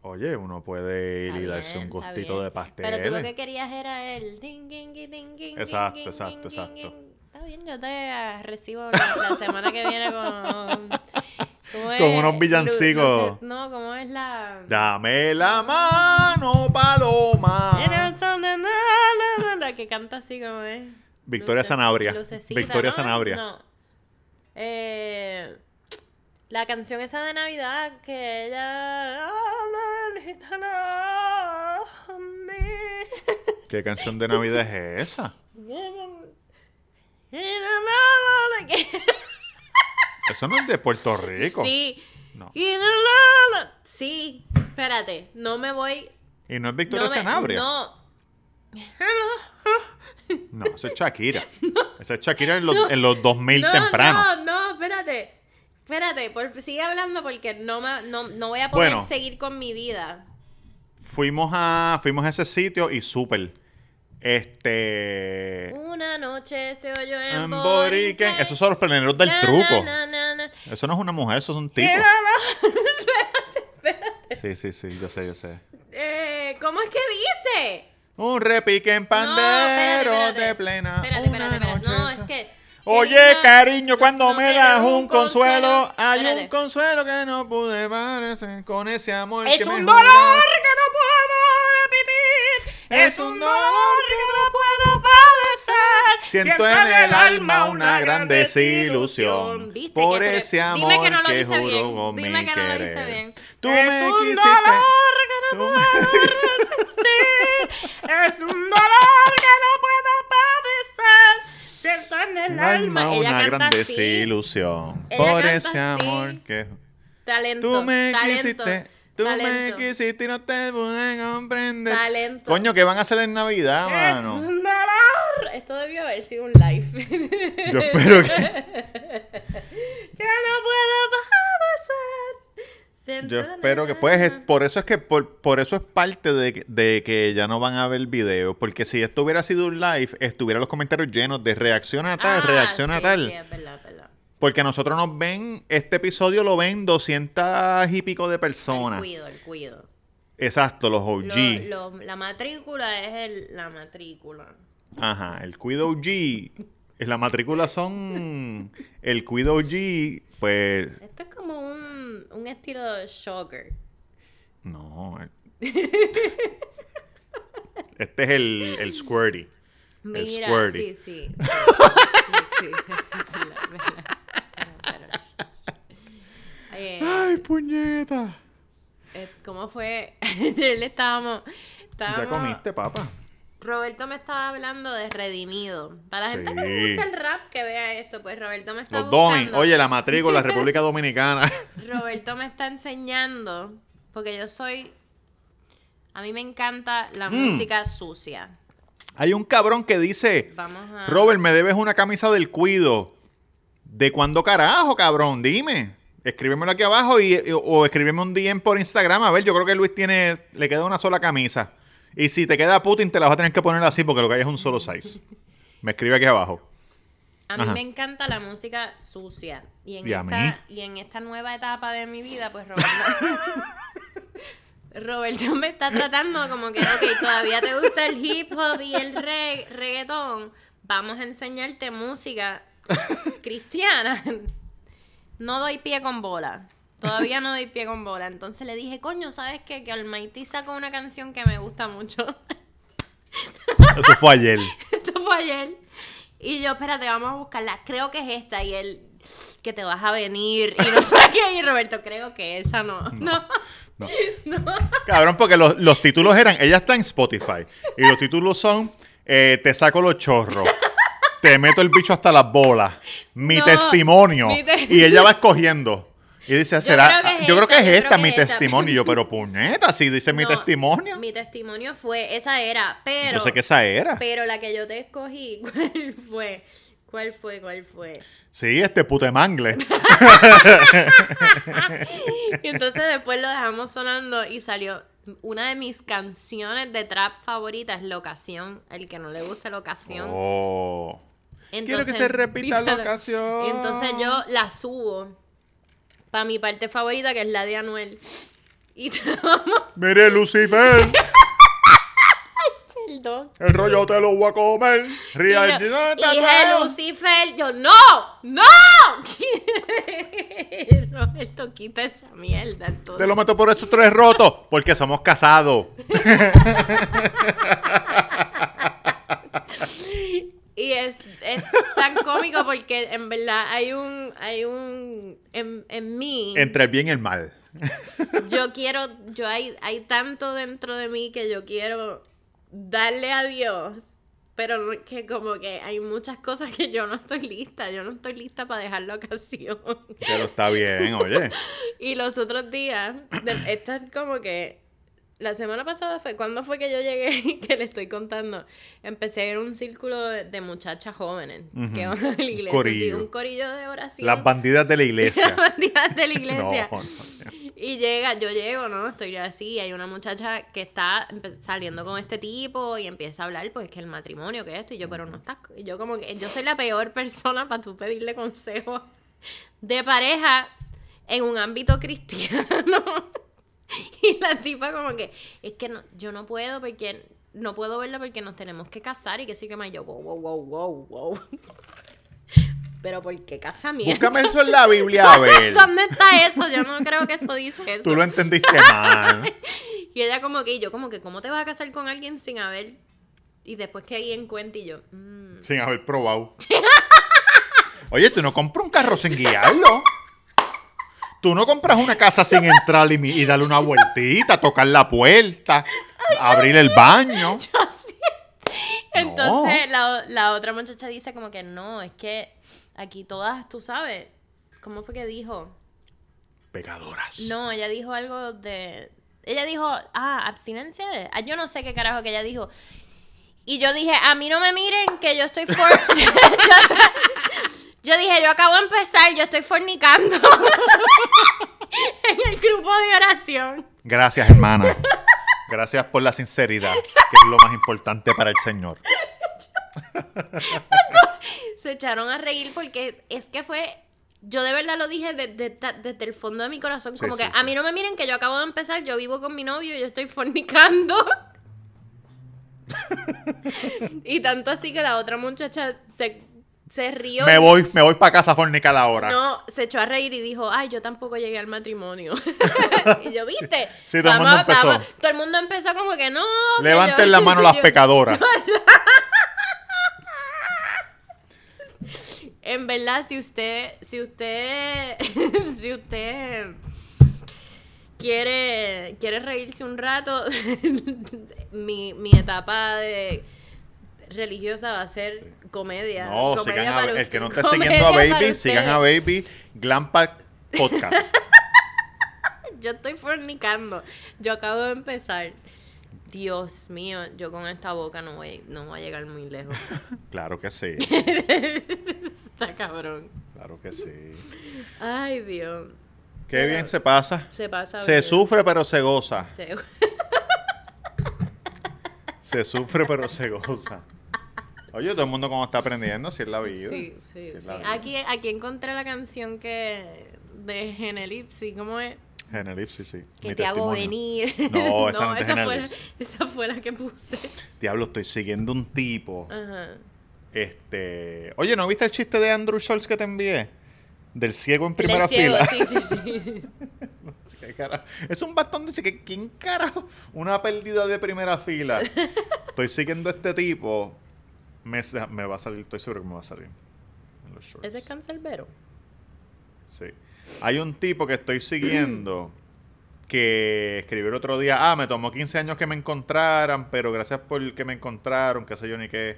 A: oye, uno puede ir y darse un gustito de pastel.
B: Pero tú lo que querías era el... ding, ding, ding,
A: Exacto, exacto, exacto.
B: Está bien, yo te recibo la, la semana que viene con...
A: Con unos villancicos.
B: No, ¿cómo es la...?
A: Dame la mano, paloma.
B: La que canta así como es.
A: Victoria
B: Luces-
A: Sanabria.
B: lucecita,
A: Victoria
B: ¿no?
A: Sanabria.
B: No. Eh, la canción esa de Navidad que ella. [laughs]
A: ¿Qué canción de Navidad es esa? [laughs] Eso no es de Puerto Rico.
B: Sí.
A: No.
B: Sí, espérate, no me voy.
A: Y no es Victoria
B: no me-
A: Sanabria.
B: No.
A: No, eso es Shakira. [laughs] Esa es Shakira en los, en los 2000
B: no,
A: temprano.
B: No, no, espérate. Espérate, por- sigue hablando porque no, me, no, no voy a poder
A: Bueno.
B: seguir con mi vida.
A: Fuimos a fuimos a ese sitio y súper. Este.
B: Una noche se oyó en,
A: En
B: Boriken.
A: Boriken. Esos son los planeros del
B: Na,
A: truco.
B: na, na, na.
A: Eso no es una mujer, eso es un tipo.
B: Era la- [laughs]
A: Sí, sí, sí, yo sé, yo sé.
B: Eh, ¿Cómo es que dice?
A: Un repique en pandero
B: no, espérate,
A: de plena.
B: Espérate,
A: una noche
B: No, es que.
A: Oye, cariño, cuando me das un consuelo, hay un consuelo que no pude parecer con ese amor
B: Es
A: que me
B: un dolor que no puedo repetir.
A: Es un dolor que no puedo padecer. Siento en el alma una gran desilusión
B: ¿Viste
A: por ese amor
B: que
A: juro
B: Dime que no lo
A: querer.
B: bien.
A: Tú
B: Es
A: me quisiste. Me-
B: resistir. Es un dolor que no puedo padecer. Siento en el
A: El
B: alma.
A: alma
B: Ella
A: una gran desilusión
B: Ella
A: por ese
B: así.
A: amor que
B: Talento.
A: tú me
B: talento,
A: quisiste. Tú me
B: talento,
A: quisiste y no te pude comprender.
B: Talento.
A: Coño, ¿qué van a hacer en Navidad,
B: Es
A: mano?
B: un dolor. Esto debió haber sido un live.
A: Yo espero que. [laughs]
B: que no puedo
A: Yo
B: el
A: espero que. Pues es- por eso es que. Por, por eso es parte de, que- de que ya no van a ver video. Porque si esto hubiera sido un live, estuviera los comentarios llenos de reacciona a tal,
B: Ah,
A: reacciona a tal.
B: Sí, es verdad, es verdad.
A: Porque nosotros nos ven. Este episodio lo ven 200 y pico de
B: El
A: personas.
B: cuido, el cuido.
A: Exacto, los OG.
B: Lo- lo- la matrícula es el, la matrícula.
A: Ajá, el Cuido OG. La matrícula son. El Cuido OG, pues.
B: Esto es como un, un estilo shocker.
A: No. eh. Este es el, el Squirty.
B: Mira,
A: Squirty.
B: sí, sí. Sí, sí, sí, Eh,
A: ¡Ay, puñeta!
B: eh, ¿Cómo fue? Le estábamos,
A: Ya
B: estábamos...
A: comiste, papá.
B: Roberto me estaba hablando de Redimido. Para la gente que le gusta el rap, que vea esto, pues Roberto me está
A: Los Domi. Oye, la matrícula, República [laughs] Dominicana.
B: Roberto me está enseñando, porque yo soy... A mí me encanta la
A: Mm.
B: música sucia.
A: Hay un cabrón que dice,
B: Vamos a...
A: Robert, me debes una camisa del cuido. ¿De cuándo carajo, cabrón? Dime. Escríbemelo aquí abajo y, o escríbeme un DM por Instagram. A ver, yo creo que Luis tiene, le queda una sola camisa. Y si te queda Putin, te la vas a tener que poner así porque lo que hay es un solo size. Me escribe aquí abajo.
B: A mí
A: Ajá.
B: me encanta la música sucia. Y en, esta, y en esta nueva etapa de mi vida, pues Roberto... [laughs] Roberto me está tratando como que, ok, todavía te gusta el hip hop y el re- reggaetón. Vamos a enseñarte música cristiana. [laughs] No doy pie con bola. Todavía no doy pie con bola. Entonces le dije, coño, ¿sabes qué? Que Almighty sacó una canción que me gusta mucho. [laughs]
A: Eso fue ayer.
B: Esto fue ayer. Y yo, espérate, vamos a buscarla. Creo que es esta. Y él, que te vas a venir. Y no sé qué. Y Roberto, creo que esa no. No.
A: No.
B: No. [laughs]
A: Cabrón, porque los, los títulos eran, ella está en Spotify. Y los títulos son, eh, te saco los chorros. Te meto el bicho hasta las bolas. Mi testimonio.
B: mi te-
A: Y ella va escogiendo. Y dice, será. yo creo que es
B: esta,
A: mi testimonio. Y yo, pero puñeta, si dice mi testimonio.
B: Mi testimonio fue, esa era. Pero.
A: Yo sé que esa era.
B: Pero la que yo te escogí, [laughs] ¿cuál fue? ¿Cuál fue? ¿Cuál fue?
A: Sí, este putemangle. [laughs] [laughs]
B: Y entonces después lo dejamos sonando y salió una de mis canciones de trap favoritas, Locación. El que no le gusta Locación.
A: Oh. Quiero que se repita ocasión.
B: Entonces yo la subo para mi parte favorita, que es la de Anuel. Y [laughs] vamos,
A: Mire, Lucifer. [laughs]
B: perdón.
A: El rollo te lo voy a comer.
B: Y
A: Ría
B: yo, dije, Lucifer, yo, ¡no! ¡No! [laughs] Roberto, quita esa mierda. entonces.
A: Te lo meto por esos tres rotos. Porque somos casados.
B: Y es, es tan [laughs] cómico porque en verdad hay un, hay un, en, en mí,
A: Entre el bien y el mal. [laughs]
B: yo quiero, yo hay, hay tanto dentro de mí que yo quiero darle a Dios, pero que como que hay muchas cosas que yo no estoy lista, yo no estoy lista para dejar la ocasión.
A: Pero está bien, oye. [laughs]
B: Y los otros días, esta es como que la semana pasada fue, ¿cuándo fue que yo llegué? [laughs] que le estoy contando. Empecé a un círculo de, de muchachas jóvenes que van a [laughs] la iglesia.
A: Corillo.
B: Sí, un corillo de oración.
A: Las bandidas de la [laughs]
B: Las
A: iglesia.
B: bandidas de la
A: No,
B: iglesia.
A: no.
B: Y llega, yo llego, ¿no? Estoy así, hay una muchacha que está saliendo con este tipo y empieza a hablar, pues que el matrimonio, que esto, y yo, pero no estás, y yo como que, yo soy la peor persona para tú pedirle consejo de pareja en un ámbito cristiano. [laughs] y la tipa como que, es que no, yo no puedo porque, no puedo verla porque nos tenemos que casar y que sí que me yo, wow, wow, wow, wow, wow. [laughs] Pero ¿por qué casamiento?
A: Búscame eso en la Biblia, a [laughs] ver.
B: ¿Dónde está eso? Yo no creo que eso dice eso.
A: Tú lo entendiste mal.
B: Y ella como que, y yo como que, ¿cómo te vas a casar con alguien sin haber... Y después que ahí en cuenta y yo, mm,
A: Sin haber probado. Oye, tú no compras un carro sin guiarlo. Tú no compras una casa sin entrar y, darle una vueltita, tocar la puerta, abrir el baño. [laughs]
B: Entonces la, la otra muchacha dice como que no, es que aquí todas, tú sabes, ¿cómo fue que dijo?
A: Pecadoras.
B: No, ella dijo algo de... Ella dijo, ah, abstinencia. Ah, yo no sé qué carajo que ella dijo. Y yo dije, a mí no me miren que yo estoy for... [laughs] yo, yo dije, yo acabo de empezar, yo estoy fornicando [laughs] en el grupo de oración.
A: Gracias, hermana. Gracias por la sinceridad, que es lo más importante para el Señor. [laughs]
B: Se echaron a reír porque es que fue... Yo de verdad lo dije de- de- de- desde el fondo de mi corazón. Como
A: sí,
B: que a
A: sí.
B: mí no me miren que yo acabo de empezar, yo vivo con mi novio, yo estoy fornicando. [laughs] y tanto así que la otra muchacha se se rió.
A: Me voy, me voy para casa a fornicar ahora.
B: No, se echó a reír y dijo, ay, yo tampoco llegué al matrimonio. [laughs] [laughs] y yo, ¿viste?
A: Sí, todo el mundo empezó.
B: todo el mundo empezó como que no. que
A: Levanten
B: yo-
A: la mano las pecadoras. [laughs]
B: En verdad, si usted, si usted, si usted quiere, quiere reírse un rato, mi, mi etapa de religiosa va a ser comedia.
A: No,
B: comedia
A: sigan a, el que no esté siguiendo a Baby, sigan a. Baby Glampack Podcast. [laughs]
B: Yo estoy fornicando. Yo acabo de empezar. Dios mío, yo con esta boca no voy, no voy a llegar muy lejos. [laughs]
A: claro que sí, [laughs]
B: Está cabrón.
A: claro que sí.
B: Ay, Dios.
A: Qué
B: Pero
A: bien se pasa.
B: Se pasa
A: Se
B: bien.
A: sufre pero se goza.
B: Se-
A: Se sufre pero se goza. Oye, todo el mundo como está aprendiendo, si es la vida.
B: Sí, sí,
A: Si
B: sí. Aquí, aquí encontré la canción que de Genelipsi, ¿cómo es?
A: Genelipsis, sí.
B: Que
A: Mi
B: te hago venir. [laughs]
A: No, esa no es de
B: esa, fue la,
A: Genelipsi.
B: esa fue la que puse.
A: Diablo, estoy siguiendo un tipo.
B: Ajá.
A: Este. Oye, ¿no viste el chiste de Andrew Schultz que te envié? Del ciego en primera
B: ciego,
A: fila.
B: sí, sí, sí. [laughs]
A: ¿Qué cara- Es un bastón de que ¿quién carajo? Una pérdida de primera fila. [laughs] Estoy siguiendo a este tipo. Me, me va a salir, estoy seguro que me va a salir. en los shorts.
B: Ese es cancerbero.
A: Sí. Hay un tipo que estoy siguiendo [clears throat] que escribió el otro día, ah, me tomó 15 años que me encontraran, pero gracias por que me encontraron, qué sé yo ni qué.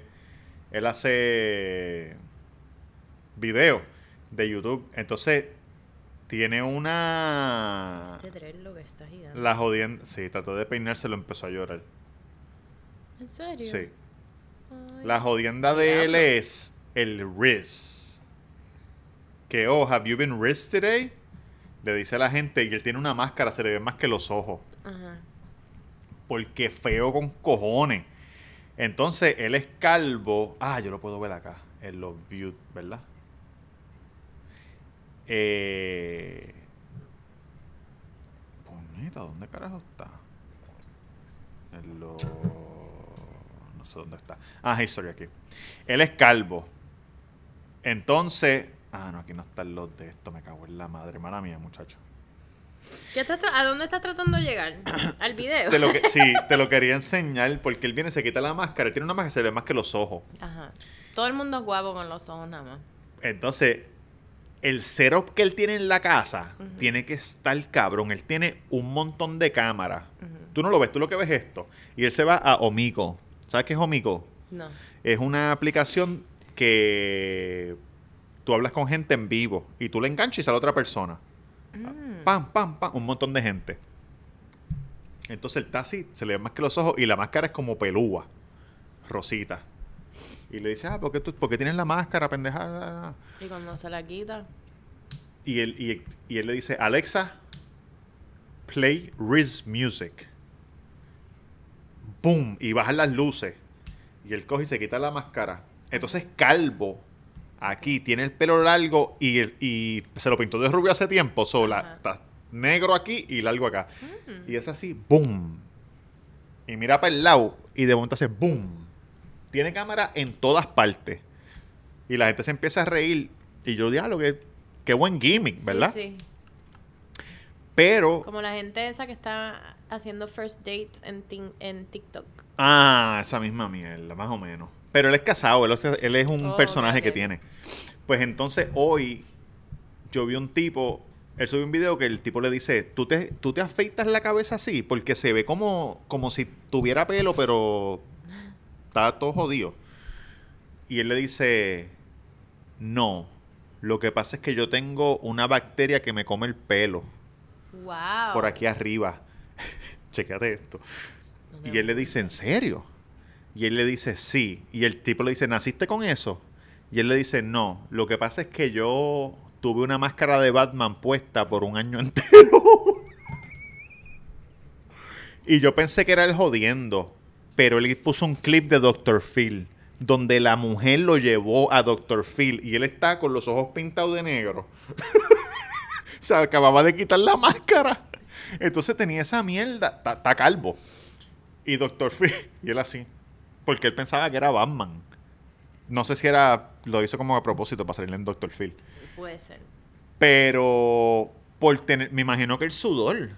A: Él hace video de YouTube. Entonces, tiene una...
B: Este dreadlock está gigante.
A: La jodienda... Sí, trató de peinarse, lo empezó a llorar.
B: ¿En serio?
A: Sí.
B: Ay.
A: La jodienda de él es el Riz. Que, oh, have you been Riz today? Le dice a la gente y él tiene una máscara, se le ven más que los ojos.
B: Ajá.
A: Porque feo con cojones. Entonces, él es calvo. Ah, yo lo puedo ver acá. En los views, ¿verdad? Eh... Bonita, ¿dónde carajo está? En los... Sé dónde está. Ah, history aquí. Él es calvo. Entonces... Ah, no, aquí no están los de esto. Me cago en la madre. Mala mía, muchacho.
B: ¿Qué estás tra- ¿A dónde estás tratando de llegar? [coughs] ¿Al video?
A: Te lo que, sí, [laughs] te lo quería enseñar porque él viene, se quita la máscara, él tiene una máscara que se le ve más que los ojos.
B: Ajá. Todo el mundo es guapo con los ojos nada más.
A: Entonces, el setup que él tiene en la casa tiene que estar cabrón. Él tiene un montón de cámaras. Tú no lo ves, tú lo que ves es esto. Y él se va a Omico. ¿Sabes qué es Omico?
B: No.
A: Es una aplicación que tú hablas con gente en vivo y tú le enganchas y sale otra persona.
B: Mm.
A: Pam, pam, pam, un montón de gente. Entonces el taxi se le ve más que los ojos y la máscara es como pelúa, rosita. Y le dice, ah, ¿por qué, tú, por qué tienes la máscara, pendejada?
B: Y cuando se la quita.
A: Y él, y, y él le dice, Alexa, play Riz Music. Y bajan las luces. Y él coge y se quita la máscara. Entonces calvo, aquí, tiene el pelo largo y, y se lo pintó de rubio hace tiempo. So, la-
B: Ajá.
A: está negro aquí y largo acá. Y es así, boom. Y mira para el lado y de momento hace boom. Tiene cámara en todas partes. Y la gente se empieza a reír. Y yo, diablo, qué, qué buen gimmick, ¿verdad?
B: Sí, sí.
A: Pero,
B: Como la gente esa que está haciendo first dates en, en TikTok.
A: ah, esa misma mierda, más o menos. Pero él es casado, él, es- él es un
B: Oh,
A: personaje que tiene. Pues entonces hoy yo vi un tipo, él subió un video que el tipo le dice, ¿tú te, tú te afeitas la cabeza así? Porque se ve como, como si tuviera pelo, pero está todo jodido. Y él le dice, no, lo que pasa es que yo tengo una bacteria que me come el pelo
B: Wow.
A: por aquí arriba. [laughs] Chequate esto.
B: No
A: Y él le dice, ¿en serio? Y él le dice, sí. Y el tipo le dice, ¿naciste con eso? Y él le dice, no. Lo que pasa es que yo tuve una máscara de Batman puesta por un año [laughs] entero. y yo pensé que era el jodiendo. Pero él puso un clip de Dr. Phil. Donde la mujer lo llevó a Dr. Phil. Y él está con los ojos pintados de negro. [laughs] Se acababa de quitar la máscara. Entonces tenía esa mierda. Está calvo. Y Doctor Phil, [laughs] y él así. Porque él pensaba que era Batman. No sé si era lo hizo como a propósito para salir en Doctor Phil.
B: Puede ser.
A: Pero por tener, me imagino que el sudor,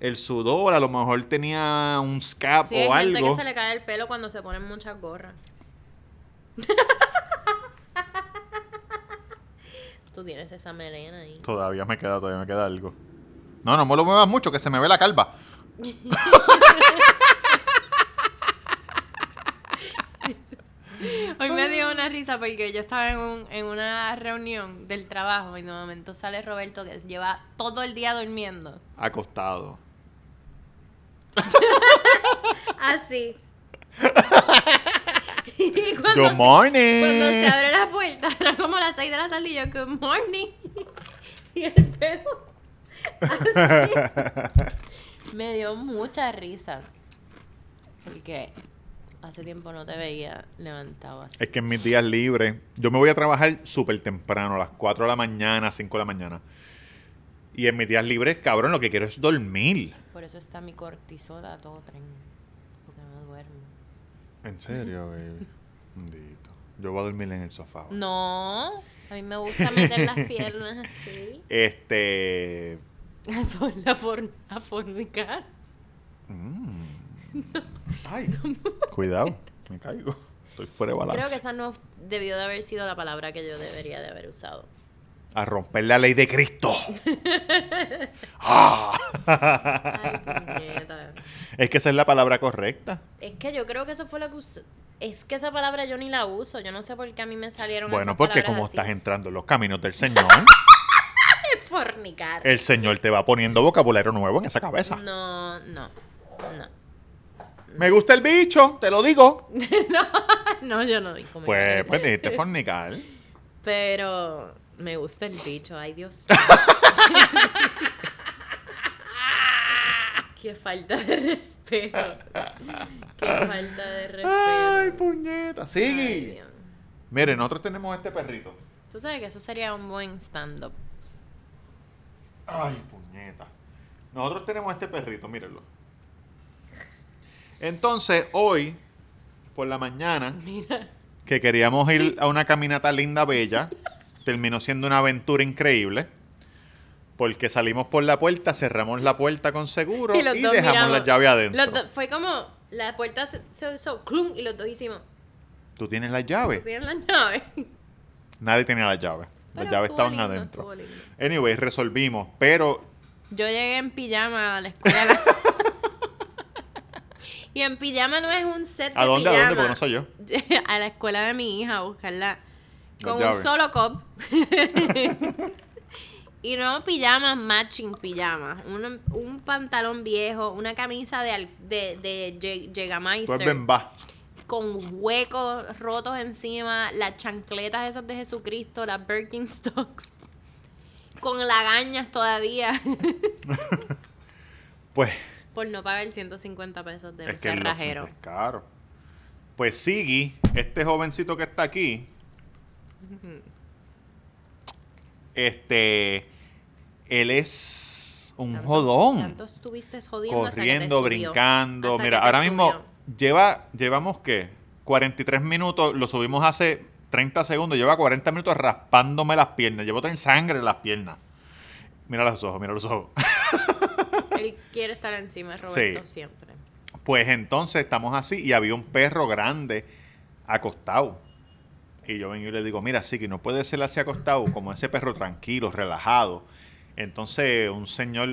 A: el sudor a lo mejor tenía un scap
B: Sí, hay
A: o
B: gente
A: algo.
B: que se le cae el pelo cuando se ponen muchas gorras. [laughs] Tú tienes esa melena ahí.
A: Todavía me queda, todavía me queda algo. No, no me lo muevas mucho, que se me ve la calva. [laughs]
B: Hoy me dio una risa porque yo estaba en, un- en una reunión del trabajo y de momento sale Roberto que lleva todo el día durmiendo.
A: Acostado. [laughs]
B: Así. [laughs] y cuando,
A: Good
B: se,
A: morning.
B: cuando se abre la puerta, era como las 6 de la tarde y yo, good morning. y el pelo. [laughs] me dio mucha risa. Porque hace tiempo no te veía levantado así.
A: Es que en mis días libres, yo me voy a trabajar súper temprano, a las 4 de la mañana, 5 de la mañana. Y en mis días libres, cabrón, lo que quiero es dormir.
B: Por eso está mi cortisol a todo tren. Porque no duermo.
A: En serio, baby. [laughs] Bendito. Yo voy a dormir en el sofá.
B: No, a mí me gusta meter las [laughs] piernas así.
A: Este.
B: A, for- a, for- a fornicar.
A: mm. [laughs] Ay, [laughs] cuidado, me caigo. Estoy fuera de balance.
B: Creo que esa no debió de haber sido la palabra que yo debería de haber usado.
A: A romper la ley de Cristo. [laughs] Ah.
B: Ay.
A: Es que esa es la palabra correcta.
B: Es que yo creo que eso fue lo que usé. Es que esa palabra yo ni la uso. Yo no sé por qué a mí me salieron
A: Bueno,
B: esas
A: porque como
B: así.
A: estás entrando en los caminos del Señor,
B: Fornicar.
A: el Señor te va poniendo vocabulario nuevo en esa cabeza.
B: No, no, no.
A: Me gusta el bicho, te lo digo. [laughs]
B: No, yo no digo
A: Pues, pues dijiste [laughs] fornicar.
B: Pero me gusta el bicho, ay Dios. [laughs] Qué falta de respeto. Qué falta de respeto.
A: Ay, puñeta. Sigue. Miren, nosotros tenemos este perrito.
B: Tú sabes que eso sería un buen stand-up.
A: Ay, puñeta. Nosotros tenemos este perrito, mírenlo. Entonces, hoy, por la mañana,
B: Mira.
A: que queríamos ir a una caminata linda, bella, terminó siendo una aventura increíble. Porque salimos por la puerta, cerramos la puerta con seguro y, dejamos
B: miramos.
A: la llave adentro.
B: Los dos- fue como la puerta se, hizo clum y los dos hicimos.
A: ¿Tú tienes la
B: ¿Tú
A: llave?
B: tienes la llave?
A: Nadie tenía la llave. Las llaves estaban
B: lindo,
A: adentro. Anyway, resolvimos. Pero
B: Yo llegué en pijama a la escuela. [laughs] y en pijama no es un set de
A: ¿a dónde? ¿A
B: pijama.
A: dónde? Porque no soy yo. [laughs]
B: a la escuela de mi hija a buscarla con un solo cop. [laughs] y no pijamas matching pijamas. Un, un pantalón viejo, una camisa de, de, de Ye- Jägermeister
A: va.
B: Con huecos rotos encima, las chancletas esas de Jesucristo, las Birkenstocks. [laughs] Con lagañas todavía. [laughs]
A: Pues
B: por no pagar 150 pesos de
A: es que
B: cerrajero.
A: es caro. Pues Siggy, este jovencito que está aquí, este, él es un
B: Tanto-
A: jodón.
B: Tanto estuviste jodiendo hasta que te
A: corriendo, brincando.
B: Hasta
A: Mira,
B: que te
A: ahora mismo. Lleva, llevamos qué? 43 minutos, lo subimos hace 30 segundos, lleva 40 minutos raspándome las piernas, llevo tener sangre en las piernas. Mira los ojos, mira los ojos.
B: Él quiere estar encima de Roberto
A: Sí.
B: siempre.
A: Pues entonces estamos así y había un perro grande acostado. Y yo vengo y le digo, mira, sí, que no puede ser así acostado, como ese perro tranquilo, relajado. Entonces un señor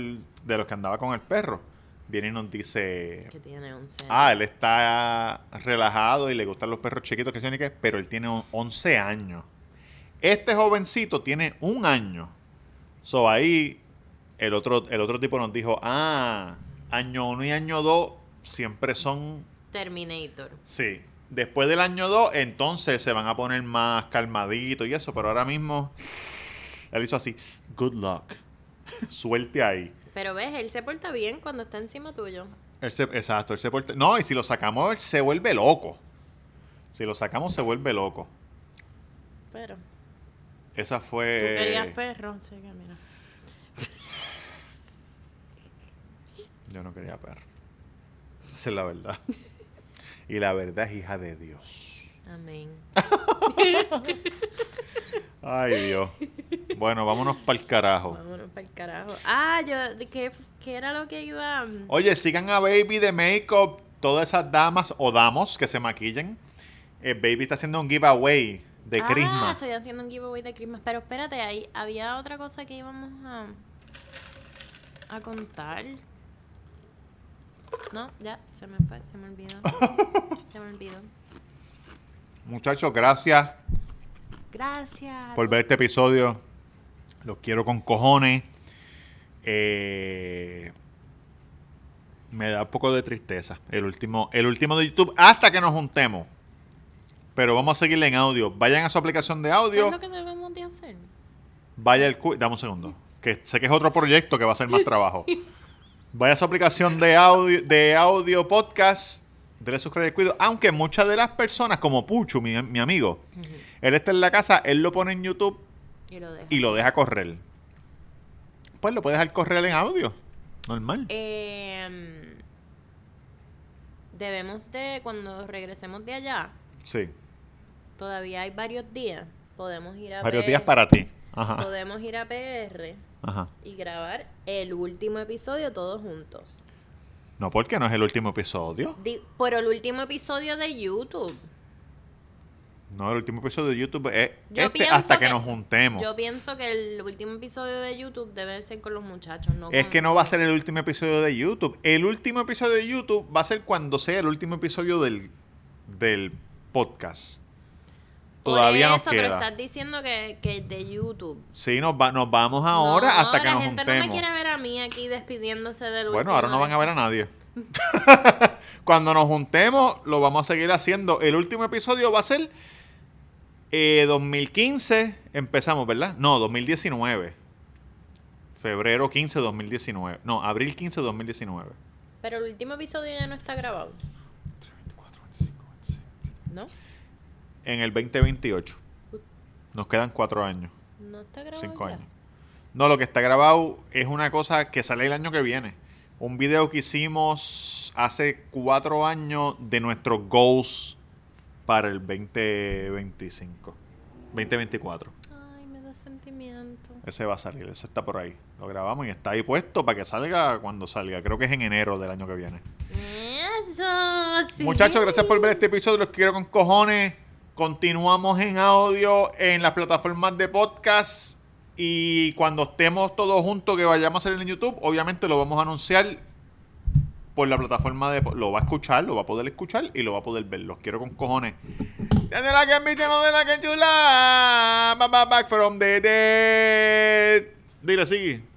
A: de los que andaba con el perro viene y nos dice,
B: Que tiene 11
A: ah, él está relajado y le gustan los perros chiquitos, que qué, pero él tiene on- 11 años. Este jovencito tiene un año. So ahí el otro, el otro tipo nos dijo, ah, año 1 y año 2 siempre son,
B: Terminator.
A: sí. Después del año 2, entonces se van a poner más calmaditos y eso, pero ahora mismo él hizo así, good luck, [laughs] suerte ahí.
B: Pero ves, él se porta bien cuando está encima tuyo.
A: Él se- exacto, él se porta- No, y si lo sacamos, él se vuelve loco. Si lo sacamos, se vuelve loco.
B: Pero tú
A: Esa fue.
B: querías perro, así que mira. [laughs]
A: Yo no quería perro. Esa es la verdad. Y la verdad es hija de Dios.
B: Amén.
A: Ay, Dios. Bueno, vámonos para el carajo.
B: Vámonos para el carajo. Ah, yo, ¿qué, qué era lo que iba?
A: Oye, sigan a Baby de Makeup, todas esas damas o damos que se maquillen. Eh, Baby está haciendo un giveaway de
B: ah,
A: Christmas.
B: estoy haciendo un giveaway de Christmas. Pero espérate, ahí había otra cosa que íbamos a, a contar. No, ya, se me fue, se me olvidó. se me olvidó. [laughs]
A: Muchachos, gracias
B: Gracias.
A: por ver este episodio. Los quiero con cojones. Eh, me da un poco de tristeza. El último, el último de YouTube hasta que nos juntemos. Pero vamos a seguirle en audio. Vayan a su aplicación de
B: ¿Qué
A: audio.
B: es lo que debemos de hacer?
A: Vaya el cu- Dame un segundo. Que sé que es otro proyecto que va a ser más trabajo. [laughs] Vaya a su aplicación de audio, de audio podcast. Dele suscribir cuido. Aunque muchas de las personas, como Puchu, mi, mi amigo, él está en la casa, él lo pone en YouTube
B: Y lo dejo.
A: y lo deja correr. Pues lo puedes dejar correr en audio. Normal.
B: Eh, debemos de, cuando regresemos de allá,
A: Sí.
B: todavía hay varios días. Podemos ir a
A: Varios
B: ver-
A: días para ti. Ajá.
B: Podemos ir a PR
A: Ajá.
B: y grabar el último episodio todos juntos.
A: No, porque no es el último episodio.
B: Di- por el último episodio de YouTube.
A: No, el último episodio de YouTube es
B: Yo
A: este hasta que,
B: que-
A: nos juntemos.
B: Yo pienso que el último episodio de YouTube debe ser con los muchachos, no
A: Es
B: con-
A: que no va a ser el último episodio de YouTube. El último episodio de YouTube va a ser cuando sea el último episodio del, del podcast.
B: Por
A: Todavía nos
B: eso, pero
A: queda.
B: estás diciendo que, que de YouTube.
A: Sí, nos, va- nos vamos ahora
B: No,
A: hasta que
B: la
A: nos
B: gente
A: juntemos.
B: no me quiere ver a mí aquí despidiéndose del
A: Bueno, ahora no van a ver a nadie. [laughs] Cuando nos juntemos, lo vamos a seguir haciendo. El último episodio va a ser eh, 2015. Empezamos, ¿verdad? No, 2019. Febrero 15, 2019. No, abril 15, 2019.
B: Pero el último episodio ya no está grabado, ¿no?
A: En el 2028. Nos quedan cuatro años.
B: No está grabado.
A: Cinco
B: ya.
A: años. No, lo que está grabado es una cosa que sale el año que viene. Un video que hicimos hace cuatro años de nuestros goals para el 2025. 2024.
B: Ay, me da sentimiento.
A: Ese va a salir, ese está por ahí. Lo grabamos y está ahí puesto para que salga cuando salga. Creo que es en enero del año que viene.
B: Eso, sí.
A: Muchachos, gracias por ver este episodio. Los quiero con cojones. Continuamos en audio en las plataformas de podcast. Y cuando estemos todos juntos, que vayamos a hacer en YouTube, obviamente lo vamos a anunciar por la plataforma de. Lo va a escuchar, lo va a poder escuchar y lo va a poder ver. Los quiero con cojones. Desde la que no de la que chula. Ba, ba, Back from the dead. Dile, sigue.